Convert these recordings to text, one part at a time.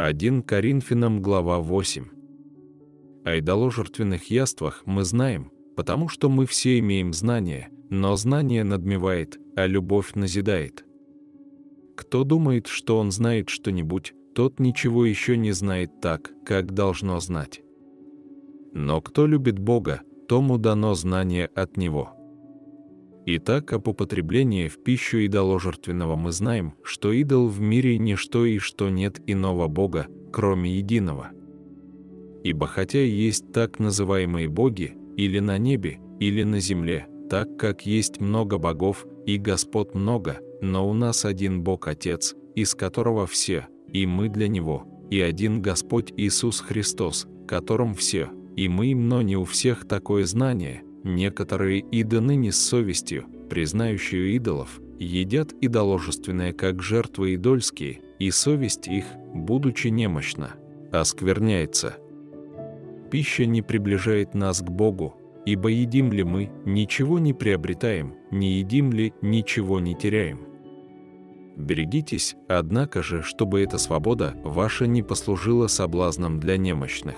1 Коринфянам глава 8. О идоложертвенных яствах мы знаем, потому что мы все имеем знание, но знание надмевает, а любовь назидает. Кто думает, что он знает что-нибудь, тот ничего еще не знает так, как должно знать. Но кто любит Бога, тому дано знание от Него. Итак, об употреблении в пищу идоложертвенного мы знаем, что идол в мире ничто и что нет иного Бога, кроме единого. Ибо хотя есть так называемые боги, или на небе, или на земле, так как есть много богов, и Господ много, но у нас один Бог Отец, из которого все, и мы для Него, и один Господь Иисус Христос, которым все, и мы, но не у всех такое знание – Некоторые и до ныне с совестью, признающие идолов, едят идоложественное как жертвы идольские, и совесть их, будучи немощна, оскверняется. Пища не приближает нас к Богу, ибо едим ли мы, ничего не приобретаем, не едим ли, ничего не теряем. Берегитесь, однако же, чтобы эта свобода ваша не послужила соблазном для немощных.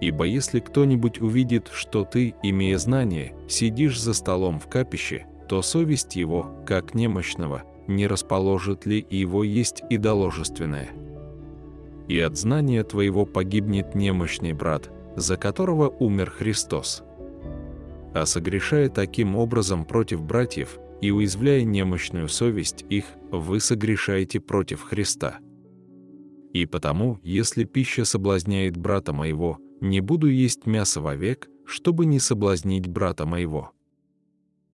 Ибо если кто-нибудь увидит, что ты, имея знание, сидишь за столом в капище, то совесть его, как немощного, не расположит ли его есть идоложественное. И от знания твоего погибнет немощный брат, за которого умер Христос. А согрешая таким образом против братьев и уязвляя немощную совесть их, вы согрешаете против Христа. И потому, если пища соблазняет брата моего, не буду есть мясо вовек, чтобы не соблазнить брата моего.